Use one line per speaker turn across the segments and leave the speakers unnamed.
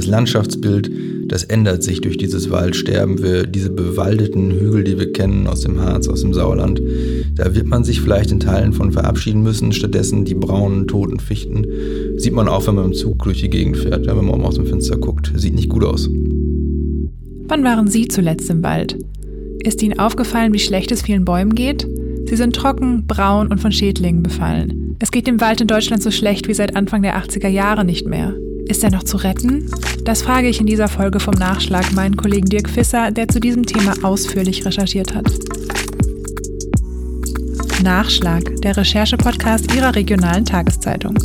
Das Landschaftsbild, das ändert sich durch dieses Waldsterben. Wir, diese bewaldeten Hügel, die wir kennen aus dem Harz, aus dem Sauerland, da wird man sich vielleicht in Teilen von verabschieden müssen. Stattdessen die braunen, toten Fichten sieht man auch, wenn man im Zug durch die Gegend fährt, ja, wenn man aus dem Fenster guckt. Sieht nicht gut aus.
Wann waren Sie zuletzt im Wald? Ist Ihnen aufgefallen, wie schlecht es vielen Bäumen geht? Sie sind trocken, braun und von Schädlingen befallen. Es geht dem Wald in Deutschland so schlecht wie seit Anfang der 80er Jahre nicht mehr. Ist er noch zu retten? Das frage ich in dieser Folge vom Nachschlag meinen Kollegen Dirk Fisser, der zu diesem Thema ausführlich recherchiert hat. Nachschlag, der Recherche-Podcast Ihrer regionalen Tageszeitung.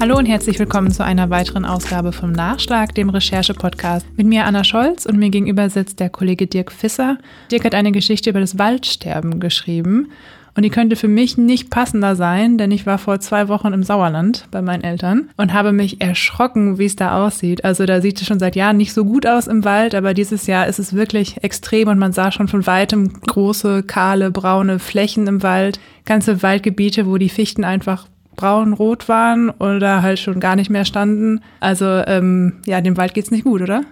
Hallo und herzlich willkommen zu einer weiteren Ausgabe vom Nachschlag, dem Recherche-Podcast. Mit mir Anna Scholz und mir gegenüber sitzt der Kollege Dirk Fisser. Dirk hat eine Geschichte über das Waldsterben geschrieben. Und die könnte für mich nicht passender sein, denn ich war vor zwei Wochen im Sauerland bei meinen Eltern und habe mich erschrocken, wie es da aussieht. Also da sieht es schon seit Jahren nicht so gut aus im Wald, aber dieses Jahr ist es wirklich extrem und man sah schon von weitem große, kahle, braune Flächen im Wald, ganze Waldgebiete, wo die Fichten einfach braun-rot waren oder halt schon gar nicht mehr standen. Also ähm, ja, dem Wald geht's nicht gut, oder?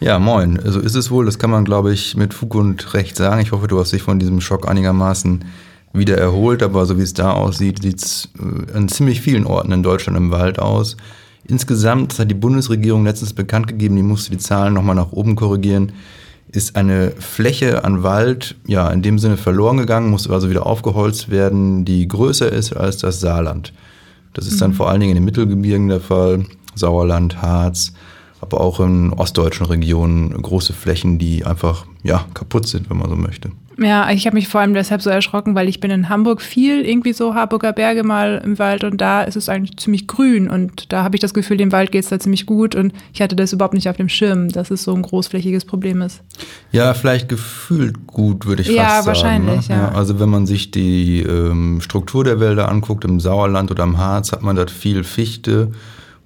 Ja, moin. So ist es wohl. Das kann man, glaube ich, mit Fug und Recht sagen. Ich hoffe, du hast dich von diesem Schock einigermaßen wieder erholt. Aber so wie es da aussieht, sieht es äh, an ziemlich vielen Orten in Deutschland im Wald aus. Insgesamt, das hat die Bundesregierung letztens bekannt gegeben, die musste die Zahlen nochmal nach oben korrigieren, ist eine Fläche an Wald ja in dem Sinne verloren gegangen, muss also wieder aufgeholzt werden, die größer ist als das Saarland. Das ist mhm. dann vor allen Dingen in den Mittelgebirgen der Fall, Sauerland, Harz, aber auch in ostdeutschen Regionen große Flächen, die einfach ja kaputt sind, wenn man so möchte.
Ja, ich habe mich vor allem deshalb so erschrocken, weil ich bin in Hamburg viel irgendwie so Harburger Berge mal im Wald und da ist es eigentlich ziemlich grün und da habe ich das Gefühl, dem Wald geht es da ziemlich gut und ich hatte das überhaupt nicht auf dem Schirm, dass es so ein großflächiges Problem ist.
Ja, vielleicht gefühlt gut, würde ich
ja,
fast sagen.
Wahrscheinlich,
ne?
ja,
wahrscheinlich. Also wenn man sich die ähm, Struktur der Wälder anguckt, im Sauerland oder am Harz, hat man dort viel Fichte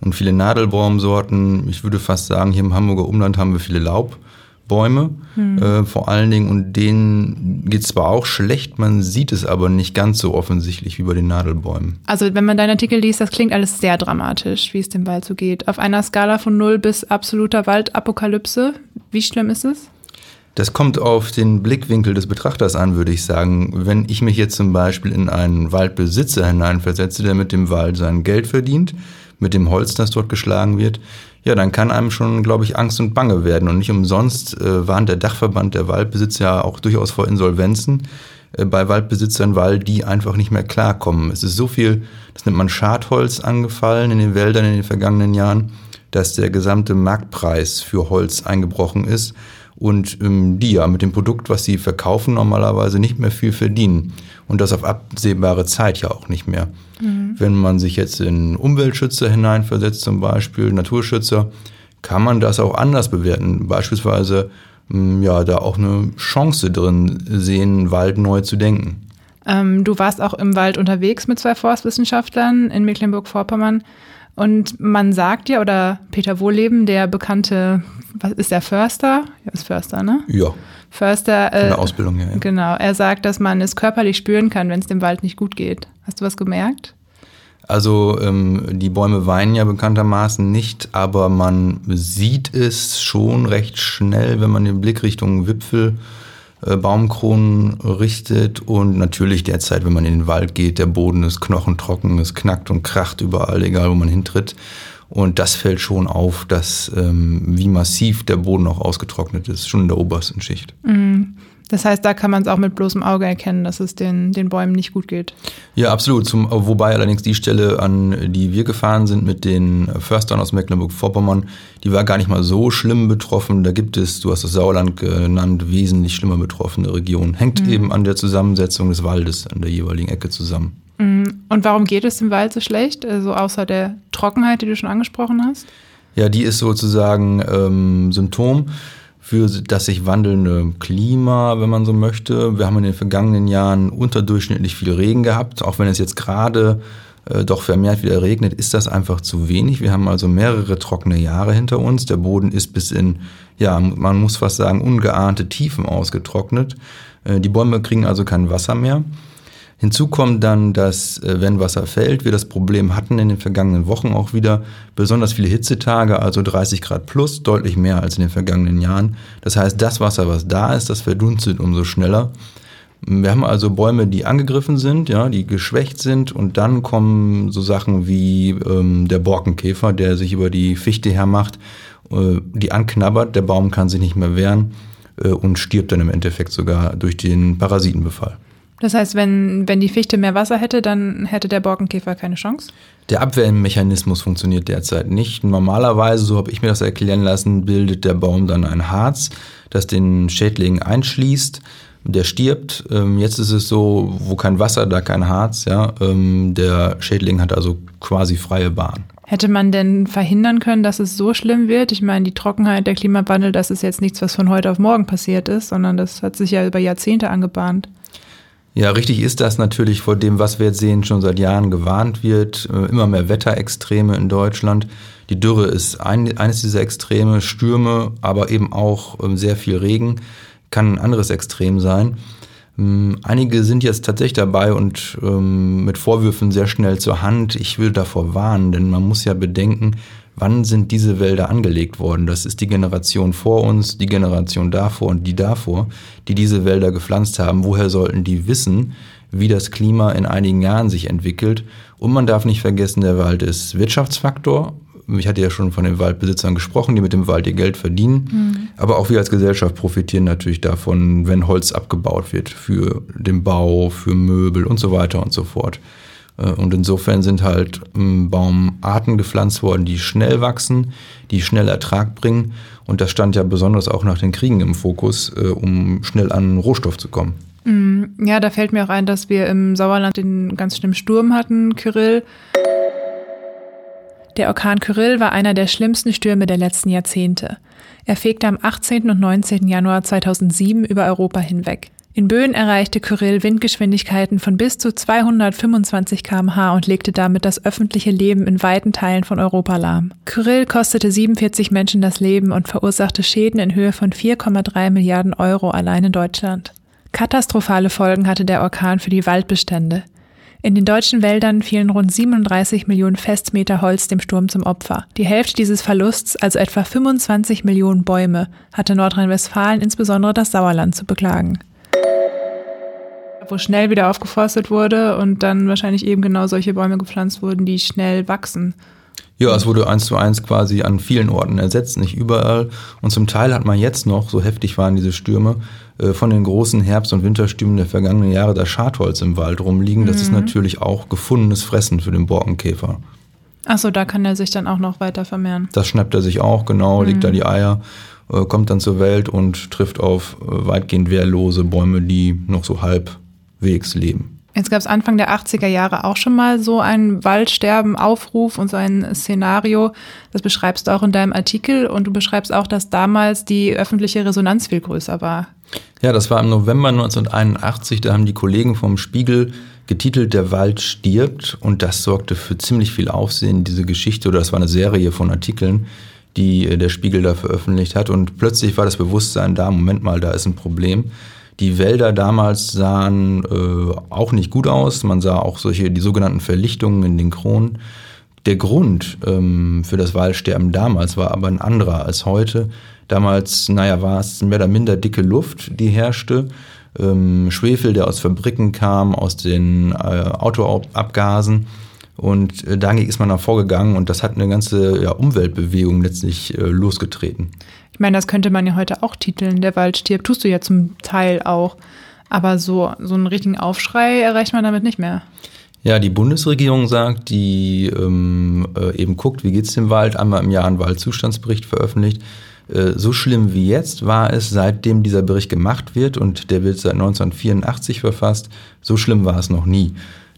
und viele Nadelbaumsorten. Ich würde fast sagen, hier im Hamburger Umland haben wir viele Laub. Bäume hm. äh, vor allen Dingen und denen geht es zwar auch schlecht, man sieht es aber nicht ganz so offensichtlich wie bei den Nadelbäumen.
Also wenn man deinen Artikel liest, das klingt alles sehr dramatisch, wie es dem Wald so geht. Auf einer Skala von null bis absoluter Waldapokalypse, wie schlimm ist es?
Das kommt auf den Blickwinkel des Betrachters an, würde ich sagen. Wenn ich mich jetzt zum Beispiel in einen Waldbesitzer hineinversetze, der mit dem Wald sein Geld verdient, mit dem Holz, das dort geschlagen wird, ja, dann kann einem schon, glaube ich, Angst und Bange werden. Und nicht umsonst äh, warnt der Dachverband der Waldbesitzer ja auch durchaus vor Insolvenzen äh, bei Waldbesitzern, weil die einfach nicht mehr klarkommen. Es ist so viel, das nennt man Schadholz angefallen in den Wäldern in den vergangenen Jahren, dass der gesamte Marktpreis für Holz eingebrochen ist und ähm, die ja mit dem Produkt, was sie verkaufen, normalerweise nicht mehr viel verdienen. Und das auf absehbare Zeit ja auch nicht mehr. Mhm. Wenn man sich jetzt in Umweltschützer hineinversetzt, zum Beispiel Naturschützer, kann man das auch anders bewerten. Beispielsweise hm, ja, da auch eine Chance drin sehen, Wald neu zu denken.
Ähm, du warst auch im Wald unterwegs mit zwei Forstwissenschaftlern in Mecklenburg-Vorpommern. Und man sagt ja, oder Peter Wohleben, der bekannte, was ist der Förster? Ja, ist Förster, ne?
Ja.
Förster.
Äh, Von der Ausbildung her. Ja.
Genau. Er sagt, dass man es körperlich spüren kann, wenn es dem Wald nicht gut geht. Hast du was gemerkt?
Also ähm, die Bäume weinen ja bekanntermaßen nicht, aber man sieht es schon recht schnell, wenn man den Blick Richtung Wipfel, äh, Baumkronen richtet und natürlich derzeit, wenn man in den Wald geht, der Boden ist knochentrocken, es knackt und kracht überall, egal wo man hintritt. Und das fällt schon auf, dass ähm, wie massiv der Boden auch ausgetrocknet ist, schon in der obersten Schicht.
Mhm. Das heißt, da kann man es auch mit bloßem Auge erkennen, dass es den, den Bäumen nicht gut geht.
Ja, absolut. Zum, wobei allerdings die Stelle, an die wir gefahren sind mit den Förstern aus Mecklenburg-Vorpommern, die war gar nicht mal so schlimm betroffen. Da gibt es, du hast das Sauerland genannt, wesentlich schlimmer betroffene Regionen. Hängt mhm. eben an der Zusammensetzung des Waldes an der jeweiligen Ecke zusammen.
Mhm. Und warum geht es im Wald so schlecht? Also außer der Trockenheit, die du schon angesprochen hast?
Ja, die ist sozusagen ähm, Symptom für das sich wandelnde Klima, wenn man so möchte. Wir haben in den vergangenen Jahren unterdurchschnittlich viel Regen gehabt. Auch wenn es jetzt gerade äh, doch vermehrt wieder regnet, ist das einfach zu wenig. Wir haben also mehrere trockene Jahre hinter uns. Der Boden ist bis in, ja, man muss fast sagen, ungeahnte Tiefen ausgetrocknet. Äh, die Bäume kriegen also kein Wasser mehr. Hinzu kommt dann, dass äh, wenn Wasser fällt, wir das Problem hatten in den vergangenen Wochen auch wieder besonders viele Hitzetage, also 30 Grad plus, deutlich mehr als in den vergangenen Jahren. Das heißt, das Wasser, was da ist, das verdunstet umso schneller. Wir haben also Bäume, die angegriffen sind, ja, die geschwächt sind und dann kommen so Sachen wie ähm, der Borkenkäfer, der sich über die Fichte hermacht, äh, die anknabbert, der Baum kann sich nicht mehr wehren äh, und stirbt dann im Endeffekt sogar durch den Parasitenbefall.
Das heißt, wenn, wenn die Fichte mehr Wasser hätte, dann hätte der Borkenkäfer keine Chance?
Der Abwehrmechanismus funktioniert derzeit nicht. Normalerweise, so habe ich mir das erklären lassen, bildet der Baum dann ein Harz, das den Schädling einschließt. Der stirbt. Ähm, jetzt ist es so, wo kein Wasser, da kein Harz. Ja, ähm, der Schädling hat also quasi freie Bahn.
Hätte man denn verhindern können, dass es so schlimm wird? Ich meine, die Trockenheit, der Klimawandel, das ist jetzt nichts, was von heute auf morgen passiert ist, sondern das hat sich ja über Jahrzehnte angebahnt.
Ja, richtig ist das natürlich vor dem, was wir jetzt sehen, schon seit Jahren gewarnt wird. Äh, immer mehr Wetterextreme in Deutschland. Die Dürre ist ein, eines dieser Extreme, Stürme, aber eben auch ähm, sehr viel Regen kann ein anderes Extrem sein. Ähm, einige sind jetzt tatsächlich dabei und ähm, mit Vorwürfen sehr schnell zur Hand. Ich will davor warnen, denn man muss ja bedenken, wann sind diese Wälder angelegt worden? Das ist die Generation vor uns, die Generation davor und die davor, die diese Wälder gepflanzt haben. Woher sollten die wissen, wie das Klima in einigen Jahren sich entwickelt? Und man darf nicht vergessen, der Wald ist Wirtschaftsfaktor. Ich hatte ja schon von den Waldbesitzern gesprochen, die mit dem Wald ihr Geld verdienen. Mhm. Aber auch wir als Gesellschaft profitieren natürlich davon, wenn Holz abgebaut wird für den Bau, für Möbel und so weiter und so fort. Äh, und insofern sind halt ähm, Baumarten gepflanzt worden, die schnell wachsen, die schnell Ertrag bringen. Und das stand ja besonders auch nach den Kriegen im Fokus, äh, um schnell an Rohstoff zu kommen.
Mm, ja, da fällt mir auch ein, dass wir im Sauerland den ganz schlimmen Sturm hatten, Kyrill. Der Orkan Kyrill war einer der schlimmsten Stürme der letzten Jahrzehnte. Er fegte am 18. und 19. Januar 2007 über Europa hinweg. In Böen erreichte Kyrill Windgeschwindigkeiten von bis zu 225 km/h und legte damit das öffentliche Leben in weiten Teilen von Europa lahm. Kyrill kostete 47 Menschen das Leben und verursachte Schäden in Höhe von 4,3 Milliarden Euro allein in Deutschland. Katastrophale Folgen hatte der Orkan für die Waldbestände. In den deutschen Wäldern fielen rund 37 Millionen Festmeter Holz dem Sturm zum Opfer. Die Hälfte dieses Verlusts, also etwa 25 Millionen Bäume, hatte Nordrhein-Westfalen, insbesondere das Sauerland, zu beklagen wo schnell wieder aufgeforstet wurde und dann wahrscheinlich eben genau solche Bäume gepflanzt wurden, die schnell wachsen.
Ja, es wurde eins zu eins quasi an vielen Orten ersetzt, nicht überall. Und zum Teil hat man jetzt noch, so heftig waren diese Stürme, äh, von den großen Herbst- und Winterstürmen der vergangenen Jahre das Schadholz im Wald rumliegen. Das mhm. ist natürlich auch gefundenes Fressen für den Borkenkäfer.
Achso, da kann er sich dann auch noch weiter vermehren.
Das schnappt er sich auch, genau, mhm. legt da die Eier, äh, kommt dann zur Welt und trifft auf äh, weitgehend wehrlose Bäume, die noch so halb halbwegs leben.
Jetzt gab es Anfang der 80er Jahre auch schon mal so einen Waldsterben-Aufruf und so ein Szenario. Das beschreibst du auch in deinem Artikel und du beschreibst auch, dass damals die öffentliche Resonanz viel größer war.
Ja, das war im November 1981. Da haben die Kollegen vom Spiegel getitelt Der Wald stirbt und das sorgte für ziemlich viel Aufsehen, diese Geschichte, oder das war eine Serie von Artikeln, die der Spiegel da veröffentlicht hat und plötzlich war das Bewusstsein da, Moment mal, da ist ein Problem. Die Wälder damals sahen äh, auch nicht gut aus. Man sah auch solche, die sogenannten Verlichtungen in den Kronen. Der Grund ähm, für das Waldsterben damals war aber ein anderer als heute. Damals, naja, war es mehr oder minder dicke Luft, die herrschte. Ähm, Schwefel, der aus Fabriken kam, aus den äh, Autoabgasen. Und äh, dagegen ist man dann vorgegangen und das hat eine ganze ja, Umweltbewegung letztlich äh, losgetreten.
Ich meine, das könnte man ja heute auch titeln, der Wald stirbt, tust du ja zum Teil auch. Aber so, so einen richtigen Aufschrei erreicht man damit nicht mehr.
Ja, die Bundesregierung sagt, die ähm, äh, eben guckt, wie geht es dem Wald, einmal im Jahr einen Waldzustandsbericht veröffentlicht. Äh, so schlimm wie jetzt war es, seitdem dieser Bericht gemacht wird und der wird seit 1984 verfasst, so schlimm war es noch nie.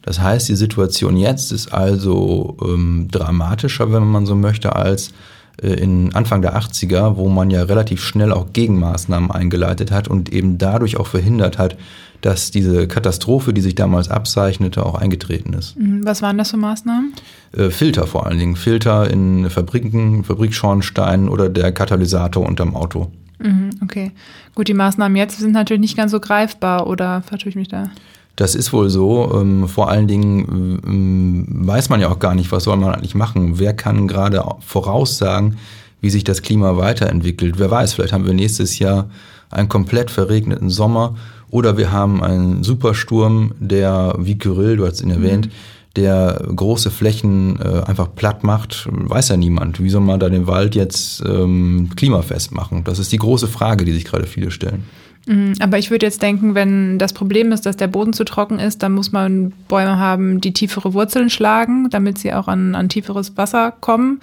Das heißt, die Situation jetzt ist also ähm, dramatischer, wenn man so möchte, als äh, in Anfang der 80er, wo man ja relativ schnell auch Gegenmaßnahmen eingeleitet hat und eben dadurch auch verhindert hat, dass diese Katastrophe, die sich damals abzeichnete, auch eingetreten ist.
Mhm. Was waren das für Maßnahmen?
Äh, Filter vor allen Dingen. Filter in Fabriken, Fabrikschornsteinen oder der Katalysator unterm Auto.
Mhm, okay. Gut, die Maßnahmen jetzt sind natürlich nicht ganz so greifbar oder vertue ich mich da?
Das ist wohl so. Ähm, vor allen Dingen ähm, weiß man ja auch gar nicht, was soll man eigentlich machen. Wer kann gerade voraussagen, wie sich das Klima weiterentwickelt? Wer weiß, vielleicht haben wir nächstes Jahr einen komplett verregneten Sommer oder wir haben einen Supersturm, der, wie Kyrill, du hast ihn erwähnt, mhm. der große Flächen äh, einfach platt macht, weiß ja niemand. Wie soll man da den Wald jetzt ähm, klimafest machen? Das ist die große Frage, die sich gerade viele stellen.
Mhm, aber ich würde jetzt denken, wenn das Problem ist, dass der Boden zu trocken ist, dann muss man Bäume haben, die tiefere Wurzeln schlagen, damit sie auch an, an tieferes Wasser kommen.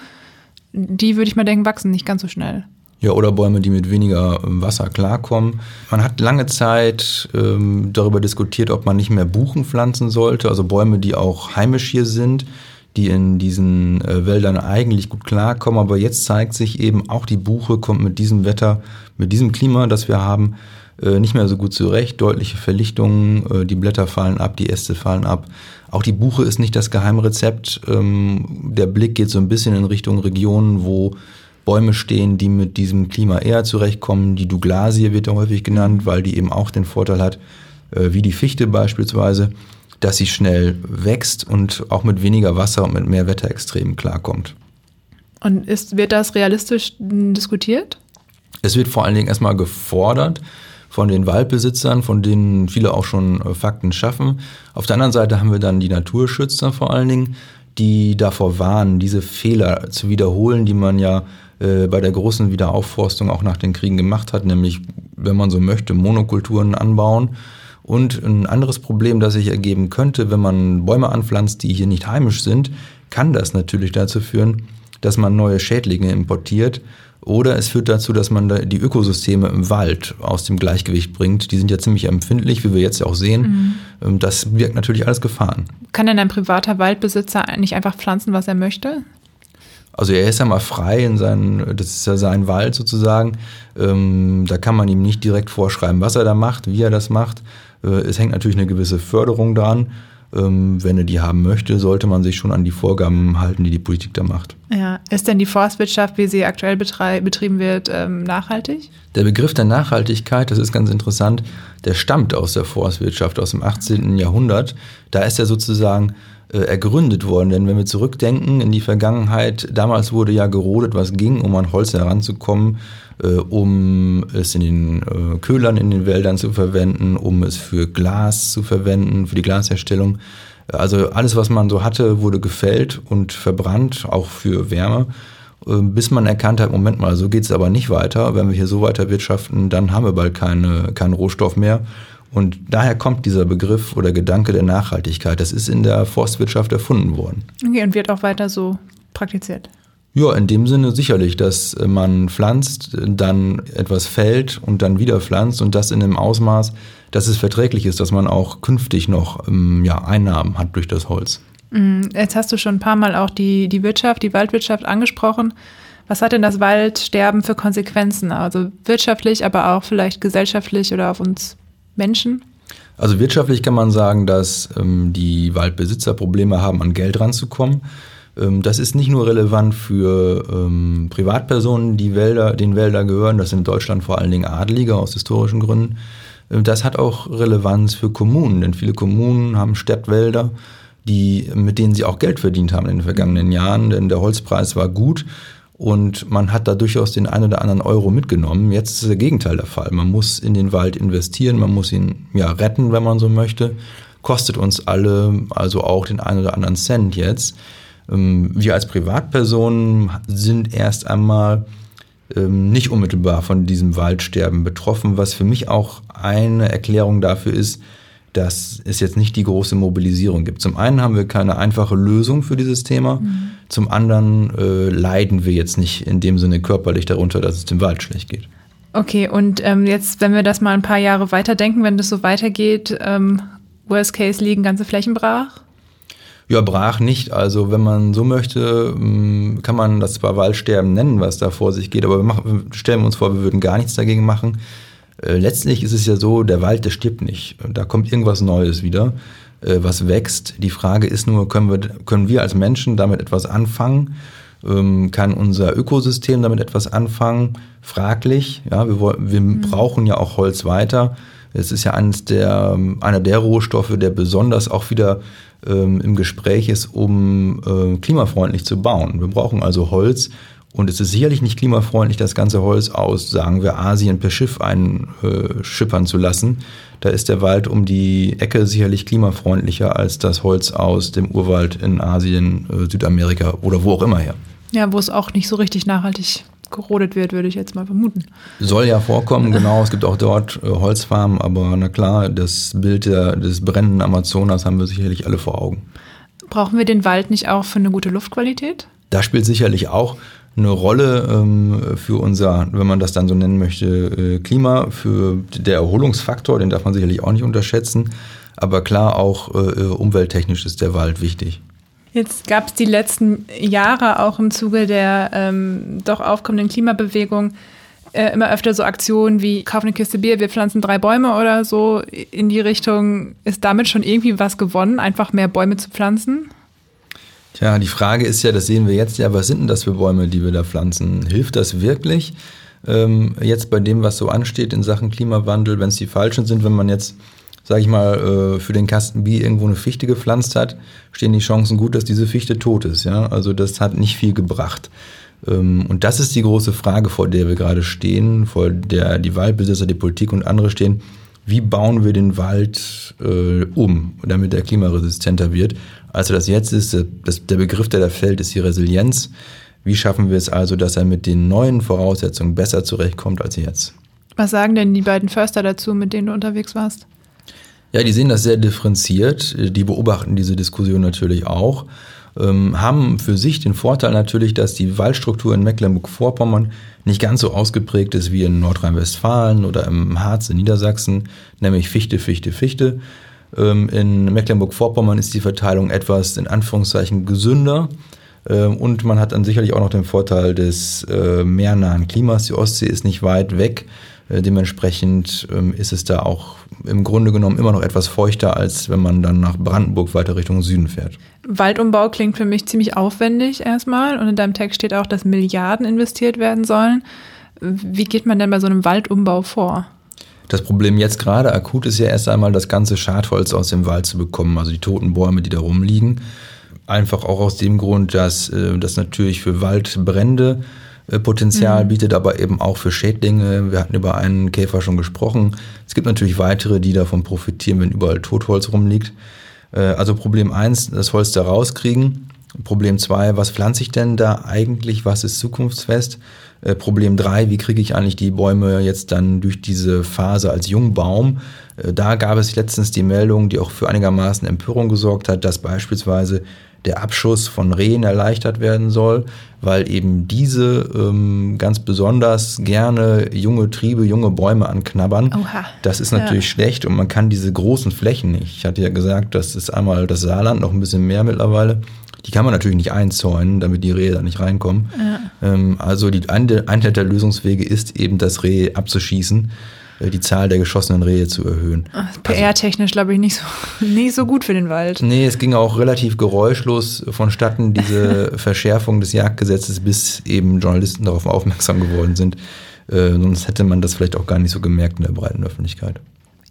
Die würde ich mal denken, wachsen nicht ganz so schnell.
Ja, oder Bäume, die mit weniger ähm, Wasser klarkommen. Man hat lange Zeit ähm, darüber diskutiert, ob man nicht mehr Buchen pflanzen sollte, also Bäume, die auch heimisch hier sind, die in diesen äh, Wäldern eigentlich gut klarkommen. Aber jetzt zeigt sich eben, auch die Buche kommt mit diesem Wetter, mit diesem Klima, das wir haben, nicht mehr so gut zurecht. Deutliche Verlichtungen, äh, die Blätter fallen ab, die Äste fallen ab. Auch die Buche ist nicht das Geheimrezept. Ähm, der Blick geht so ein bisschen in Richtung Regionen, wo Bäume stehen, die mit diesem Klima eher zurechtkommen. Die Douglasie wird ja häufig genannt, weil die eben auch den Vorteil hat, äh, wie die Fichte beispielsweise, dass sie schnell wächst und auch mit weniger Wasser und mit mehr Wetterextremen klarkommt.
Und ist, wird das realistisch diskutiert?
Es wird vor allen Dingen erstmal gefordert, von den Waldbesitzern, von denen viele auch schon äh, Fakten schaffen. Auf der anderen Seite haben wir dann die Naturschützer vor allen Dingen, die davor warnen, diese Fehler zu wiederholen, die man ja äh, bei der großen Wiederaufforstung auch nach den Kriegen gemacht hat, nämlich, wenn man so möchte, Monokulturen anbauen. Und ein anderes Problem, das sich ergeben könnte, wenn man Bäume anpflanzt, die hier nicht heimisch sind, kann das natürlich dazu führen, dass man neue Schädlinge importiert oder es führt dazu, dass man die Ökosysteme im Wald aus dem Gleichgewicht bringt. Die sind ja ziemlich empfindlich, wie wir jetzt ja auch sehen. Mhm. Das birgt natürlich alles Gefahren.
Kann denn ein privater Waldbesitzer nicht einfach pflanzen, was er möchte?
Also er ist ja mal frei in seinen, das ist ja sein Wald sozusagen. Ähm, da kann man ihm nicht direkt vorschreiben, was er da macht, wie er das macht. Äh, es hängt natürlich eine gewisse Förderung dran. Ähm, wenn er die haben möchte, sollte man sich schon an die Vorgaben halten, die die Politik da macht.
Ja, ist denn die Forstwirtschaft, wie sie aktuell betrieben wird, ähm, nachhaltig?
Der Begriff der Nachhaltigkeit, das ist ganz interessant, der stammt aus der Forstwirtschaft aus dem 18. Jahrhundert. Da ist er sozusagen ergründet worden. Denn wenn wir zurückdenken in die Vergangenheit, damals wurde ja gerodet, was ging, um an Holz heranzukommen äh, um es in den äh, Köhlern in den Wäldern zu verwenden, um es für Glas zu verwenden, für die Glasherstellung. Also alles, was man so hatte, wurde gefällt und verbrannt, auch für Wärme, äh, bis man erkannt hat, Moment mal, so geht es aber nicht weiter. Wenn wir hier so weiter wirtschaften, dann haben wir bald keine, keinen Rohstoff mehr. Und daher kommt dieser Begriff oder Gedanke der Nachhaltigkeit. Das ist in der Forstwirtschaft erfunden worden.
Okay, und wird auch weiter so praktiziert.
Ja, in dem Sinne sicherlich, dass man pflanzt, dann etwas fällt und dann wieder pflanzt und das in einem Ausmaß, dass es verträglich ist, dass man auch künftig noch ähm, ja, Einnahmen hat durch das Holz.
Mhm. Jetzt hast du schon ein paar Mal auch die, die Wirtschaft, die Waldwirtschaft angesprochen. Was hat denn das Waldsterben für Konsequenzen? Also wirtschaftlich, aber auch vielleicht gesellschaftlich oder auf uns Menschen?
Also wirtschaftlich kann man sagen, dass ähm, die Waldbesitzer Probleme haben, an Geld ranzukommen. Ähm, das ist nicht nur relevant für ähm, Privatpersonen, die Wälder, den Wälder gehören, das sind in Deutschland vor allen Dingen Adlige aus historischen Gründen. Ähm, das hat auch Relevanz für Kommunen, denn viele Kommunen haben Stadtwälder, die, mit denen sie auch Geld verdient haben in den vergangenen Jahren, denn der Holzpreis war gut und man hat da durchaus den einen oder anderen Euro mitgenommen. Jetzt ist das Gegenteil der Fall. Man muss in den Wald investieren, man muss ihn ja retten, wenn man so möchte. Kostet uns alle also auch den einen oder anderen Cent jetzt. Ähm, wir als Privatpersonen sind erst einmal ähm, nicht unmittelbar von diesem Waldsterben betroffen, was für mich auch eine Erklärung dafür ist, dass es jetzt nicht die große Mobilisierung gibt. Zum einen haben wir keine einfache Lösung für dieses Thema, mhm. Zum anderen äh, leiden wir jetzt nicht in dem Sinne körperlich darunter, dass es dem Wald schlecht geht.
Okay, und ähm, jetzt, wenn wir das mal ein paar Jahre weiterdenken, wenn das so weitergeht, ähm, Worst Case liegen ganze Flächen brach?
Ja, brach nicht. Also wenn man so möchte, mm, kann man das zwar Waldsterben nennen, was da vor sich geht, aber wir machen, stellen wir uns vor, wir würden gar nichts dagegen machen. Äh, letztlich ist es ja so, der Wald, der stirbt nicht. Da kommt irgendwas Neues wieder, äh, was wächst. Die Frage ist nur, können wir, können wir als Menschen damit etwas anfangen? Ähm, kann unser Ökosystem damit etwas anfangen? Fraglich. Ja, wir, wir mhm. brauchen ja auch Holz weiter. Es ist ja eines der, einer der Rohstoffe, der besonders auch wieder ähm, im Gespräch ist, um äh, klimafreundlich zu bauen. Wir brauchen also Holz und es ist sicherlich nicht klimafreundlich, das ganze Holz aus, sagen wir, Asien per Schiff einschippern äh, zu lassen. Da ist der Wald um die Ecke sicherlich klimafreundlicher als das Holz aus dem Urwald in Asien, äh, Südamerika oder wo auch immer her.
Ja, wo es auch nicht so richtig nachhaltig gerodet wird, würde ich jetzt mal vermuten.
Soll ja vorkommen, genau. Es gibt auch dort äh, Holzfarmen, aber na klar, das Bild der, des brennenden Amazonas haben wir sicherlich alle vor Augen.
Brauchen wir den Wald nicht auch für eine gute Luftqualität?
Das spielt sicherlich auch eine Rolle ähm, für unser, wenn man das dann so nennen möchte, äh, Klima, für der Erholungsfaktor, den darf man sicherlich auch nicht unterschätzen. Aber klar, auch äh, umwelttechnisch ist der Wald wichtig.
Jetzt gab es die letzten Jahre auch im Zuge der ähm, doch aufkommenden Klimabewegung äh, immer öfter so Aktionen wie kaufen eine Kiste Bier, wir pflanzen drei Bäume oder so in die Richtung. Ist damit schon irgendwie was gewonnen, einfach mehr Bäume zu pflanzen?
Tja, die Frage ist ja, das sehen wir jetzt ja, was sind denn das für Bäume, die wir da pflanzen? Hilft das wirklich? Ähm, jetzt bei dem, was so ansteht in Sachen Klimawandel, wenn es die falschen sind, wenn man jetzt, sage ich mal, äh, für den Kasten Bier irgendwo eine Fichte gepflanzt hat, stehen die Chancen gut, dass diese Fichte tot ist. Ja? Also das hat nicht viel gebracht. Ähm, und das ist die große Frage, vor der wir gerade stehen, vor der die Waldbesitzer, die Politik und andere stehen wie bauen wir den Wald äh, um, damit er klimaresistenter wird, als er das jetzt ist. Das, der Begriff, der da fällt, ist die Resilienz. Wie schaffen wir es also, dass er mit den neuen Voraussetzungen besser zurechtkommt als jetzt?
Was sagen denn die beiden Förster dazu, mit denen du unterwegs warst?
Ja, die sehen das sehr differenziert. Die beobachten diese Diskussion natürlich auch ähm, haben für sich den Vorteil natürlich, dass die Waldstruktur in Mecklenburg-Vorpommern nicht ganz so ausgeprägt ist wie in Nordrhein-Westfalen oder im Harz in Niedersachsen, nämlich Fichte, Fichte, Fichte. Ähm, in Mecklenburg-Vorpommern ist die Verteilung etwas in Anführungszeichen gesünder. Ähm, und man hat dann sicherlich auch noch den Vorteil des äh, meernahen Klimas. Die Ostsee ist nicht weit weg. Äh, dementsprechend ähm, ist es da auch im Grunde genommen immer noch etwas feuchter, als wenn man dann nach Brandenburg weiter Richtung Süden fährt.
Waldumbau klingt für mich ziemlich aufwendig erstmal. Und in deinem Text steht auch, dass Milliarden investiert werden sollen. Wie geht man denn bei so einem Waldumbau vor?
Das Problem jetzt gerade akut ist ja erst einmal, das ganze Schadholz aus dem Wald zu bekommen, also die toten Bäume, die da rumliegen. Einfach auch aus dem Grund, dass äh, das natürlich für Waldbrände Potenzial mhm. bietet, aber eben auch für Schädlinge. Wir hatten über einen Käfer schon gesprochen. Es gibt natürlich weitere, die davon profitieren, wenn überall Totholz rumliegt. Äh, also Problem eins, das Holz da rauskriegen. Problem zwei, was pflanze ich denn da eigentlich? Was ist zukunftsfest? Äh, Problem drei, wie kriege ich eigentlich die Bäume jetzt dann durch diese Phase als Jungbaum? Da gab es letztens die Meldung, die auch für einigermaßen Empörung gesorgt hat, dass beispielsweise der Abschuss von Rehen erleichtert werden soll, weil eben diese ähm, ganz besonders gerne junge Triebe, junge Bäume anknabbern. Oha. Das ist natürlich ja. schlecht und man kann diese großen Flächen nicht. Ich hatte ja gesagt, das ist einmal das Saarland, noch ein bisschen mehr mittlerweile. Die kann man natürlich nicht einzäunen, damit die Rehe da nicht reinkommen. Ja. Ähm, also die Einheit der Lösungswege ist eben, das Reh abzuschießen. Äh, die Zahl der geschossenen Rehe zu erhöhen.
PR-technisch, glaube ich, nicht so, nicht so gut für den Wald.
Nee, es ging auch relativ geräuschlos vonstatten, diese Verschärfung des Jagdgesetzes, bis eben Journalisten darauf aufmerksam geworden sind. Äh, sonst hätte man das vielleicht auch gar nicht so gemerkt in der breiten Öffentlichkeit.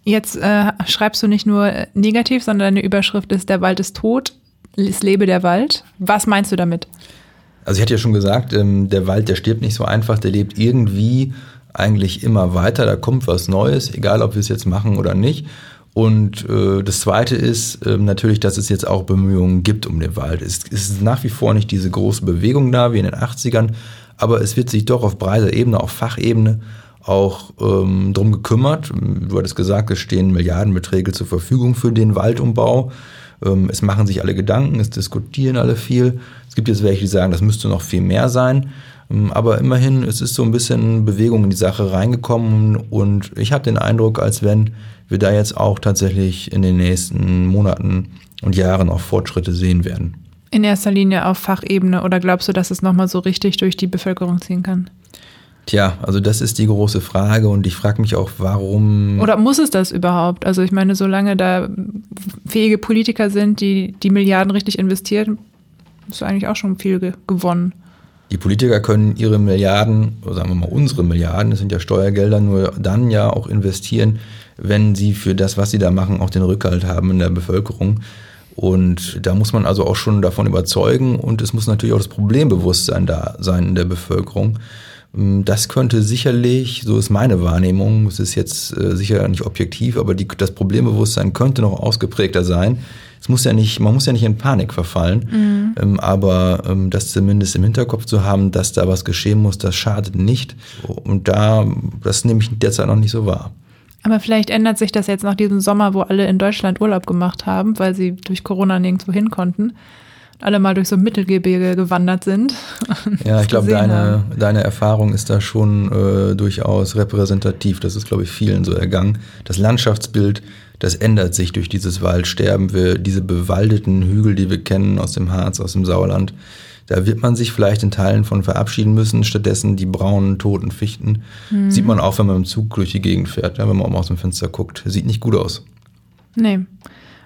Jetzt äh, schreibst du nicht nur negativ, sondern deine Überschrift ist Der Wald ist tot, es lebe der Wald. Was meinst du damit?
Also ich hatte ja schon gesagt, ähm, der Wald, der stirbt nicht so einfach, der lebt irgendwie eigentlich immer weiter, da kommt was Neues, egal ob wir es jetzt machen oder nicht. Und äh, das Zweite ist äh, natürlich, dass es jetzt auch Bemühungen gibt um den Wald. Es, es ist nach wie vor nicht diese große Bewegung da wie in den 80ern, aber es wird sich doch auf breiter Ebene, auf Fachebene auch ähm, drum gekümmert. Du hattest gesagt, es stehen Milliardenbeträge zur Verfügung für den Waldumbau. Ähm, es machen sich alle Gedanken, es diskutieren alle viel. Es gibt jetzt welche, die sagen, das müsste noch viel mehr sein. Ähm, aber immerhin, es ist so ein bisschen Bewegung in die Sache reingekommen und ich habe den Eindruck, als wenn wir da jetzt auch tatsächlich in den nächsten Monaten und Jahren auch Fortschritte sehen werden.
In erster Linie auf Fachebene oder glaubst du, dass es nochmal so richtig durch die Bevölkerung ziehen kann?
Tja, also das ist die große Frage und ich frage mich auch, warum.
Oder muss es das überhaupt? Also ich meine, solange da fähige Politiker sind, die die Milliarden richtig investieren, ist eigentlich auch schon viel gewonnen.
Die Politiker können ihre Milliarden, sagen wir mal unsere Milliarden, das sind ja Steuergelder, nur dann ja auch investieren, wenn sie für das, was sie da machen, auch den Rückhalt haben in der Bevölkerung. Und da muss man also auch schon davon überzeugen und es muss natürlich auch das Problembewusstsein da sein in der Bevölkerung. Das könnte sicherlich, so ist meine Wahrnehmung, es ist jetzt äh, sicher nicht objektiv, aber die, das Problembewusstsein könnte noch ausgeprägter sein. Es muss ja nicht, man muss ja nicht in Panik verfallen, mhm. ähm, aber ähm, das zumindest im Hinterkopf zu haben, dass da was geschehen muss, das schadet nicht. Und da, das nehme ich derzeit noch nicht so wahr.
Aber vielleicht ändert sich das jetzt nach diesem Sommer, wo alle in Deutschland Urlaub gemacht haben, weil sie durch Corona nirgendwo hin konnten alle mal durch so Mittelgebirge gewandert sind.
Ja, ich glaube, deine, deine Erfahrung ist da schon äh, durchaus repräsentativ. Das ist, glaube ich, vielen so ergangen. Das Landschaftsbild, das ändert sich durch dieses Waldsterben. Wir, diese bewaldeten Hügel, die wir kennen aus dem Harz, aus dem Sauerland, da wird man sich vielleicht in Teilen von verabschieden müssen. Stattdessen die braunen, toten Fichten. Mhm. Sieht man auch, wenn man im Zug durch die Gegend fährt, ja, wenn man aus dem Fenster guckt. Sieht nicht gut aus.
Nee.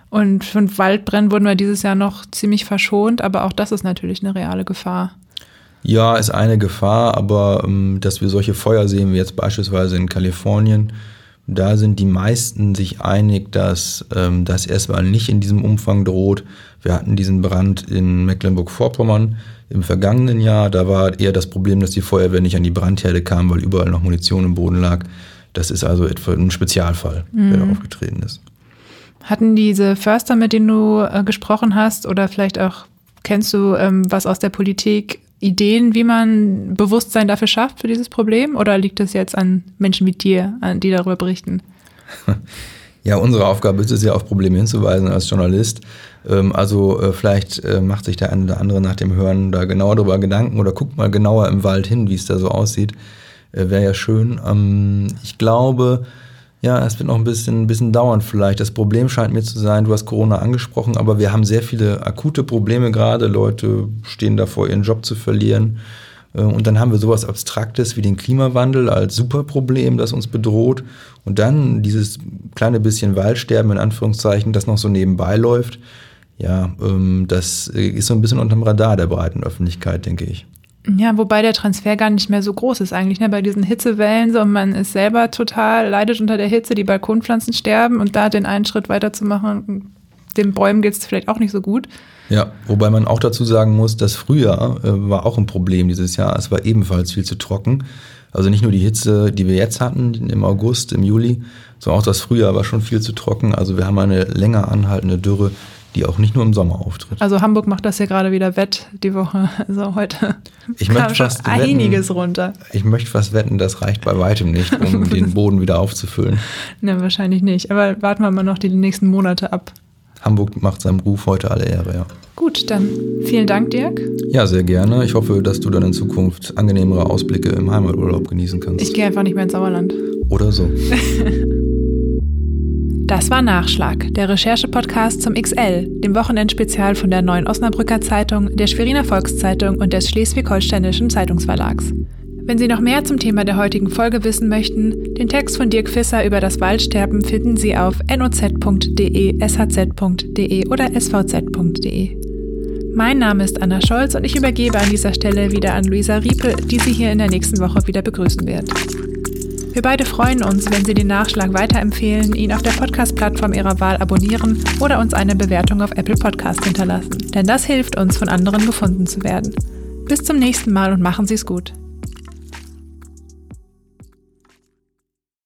Und von Waldbrennen wurden wir dieses Jahr noch ziemlich verschont, aber auch das ist natürlich eine reale Gefahr.
Ja, ist eine Gefahr, aber ähm, dass wir solche Feuer sehen, wie jetzt beispielsweise in Kalifornien, da sind die meisten sich einig, dass ähm, das erstmal nicht in diesem Umfang droht. Wir hatten diesen Brand in Mecklenburg-Vorpommern im vergangenen Jahr. Da war eher das Problem, dass die Feuerwehr nicht an die Brandherde kam, weil überall noch Munition im Boden lag. Das ist also etwa ein Spezialfall, mhm. der da aufgetreten ist.
Hatten diese Förster, mit denen du äh, gesprochen hast, oder vielleicht auch kennst du ähm, was aus der Politik, Ideen, wie man Bewusstsein dafür schafft für dieses Problem? Oder liegt es jetzt an Menschen wie dir, an die darüber berichten?
Ja, unsere Aufgabe ist es ja, auf Probleme hinzuweisen als Journalist. Ähm, also äh, vielleicht äh, macht sich der eine oder andere nach dem Hören da genauer darüber Gedanken oder guckt mal genauer im Wald hin, wie es da so aussieht. Äh, Wäre ja schön. Ähm, ich glaube, ja, es wird noch ein bisschen, ein bisschen dauern vielleicht. Das Problem scheint mir zu sein, du hast Corona angesprochen, aber wir haben sehr viele akute Probleme gerade. Leute stehen davor, ihren Job zu verlieren. Äh, und dann haben wir sowas Abstraktes wie den Klimawandel als Superproblem, das uns bedroht. Und dann dieses kleine bisschen Waldsterben in Anführungszeichen, das noch so nebenbei läuft. Ja, ähm, das ist so ein bisschen unterm Radar der breiten Öffentlichkeit, denke ich.
Ja, wobei der Transfer gar nicht mehr so groß ist eigentlich, ne? Bei diesen Hitzewellen so und man ist selber total, leidet unter der Hitze, die Balkonpflanzen sterben und da den einen Schritt weiterzumachen, den Bäumen geht es vielleicht auch nicht so gut.
Ja, wobei man auch dazu sagen muss, das Frühjahr äh, war auch ein Problem dieses Jahr. Es war ebenfalls viel zu trocken. Also nicht nur die Hitze, die wir jetzt hatten im August, im Juli, sondern auch das Frühjahr war schon viel zu trocken. Also wir haben eine länger anhaltende Dürre, die auch nicht nur im Sommer auftritt.
Also Hamburg macht das ja gerade wieder wett die Woche. Also heute
ich kam schon
einiges wetten, runter.
Ich möchte fast wetten, das reicht bei weitem nicht, um den Boden wieder aufzufüllen.
Ne, wahrscheinlich nicht. Aber warten wir mal noch die nächsten Monate ab.
Hamburg macht seinem Ruf heute alle Ehre, ja.
Gut, dann vielen Dank, Dirk.
Ja, sehr gerne. Ich hoffe, dass du dann in Zukunft angenehmere Ausblicke im Heimaturlaub genießen kannst.
Ich gehe einfach nicht mehr ins Sauerland.
Oder so.
Das war Nachschlag, der Recherche-Podcast zum XL, dem Wochenendspezial von der Neuen Osnabrücker Zeitung, der Schweriner Volkszeitung und des Schleswig-Holsteinischen Zeitungsverlags. Wenn Sie noch mehr zum Thema der heutigen Folge wissen möchten, den Text von Dirk Fisser über das Waldsterben finden Sie auf noz.de, shz.de oder svz.de. Mein Name ist Anna Scholz und ich übergebe an dieser Stelle wieder an Luisa Riepe, die Sie hier in der nächsten Woche wieder begrüßen wird. Wir beide freuen uns, wenn Sie den Nachschlag weiterempfehlen, ihn auf der Podcast-Plattform Ihrer Wahl abonnieren oder uns eine Bewertung auf Apple Podcast hinterlassen. Denn das hilft uns, von anderen gefunden zu werden. Bis zum nächsten Mal und machen Sie es gut.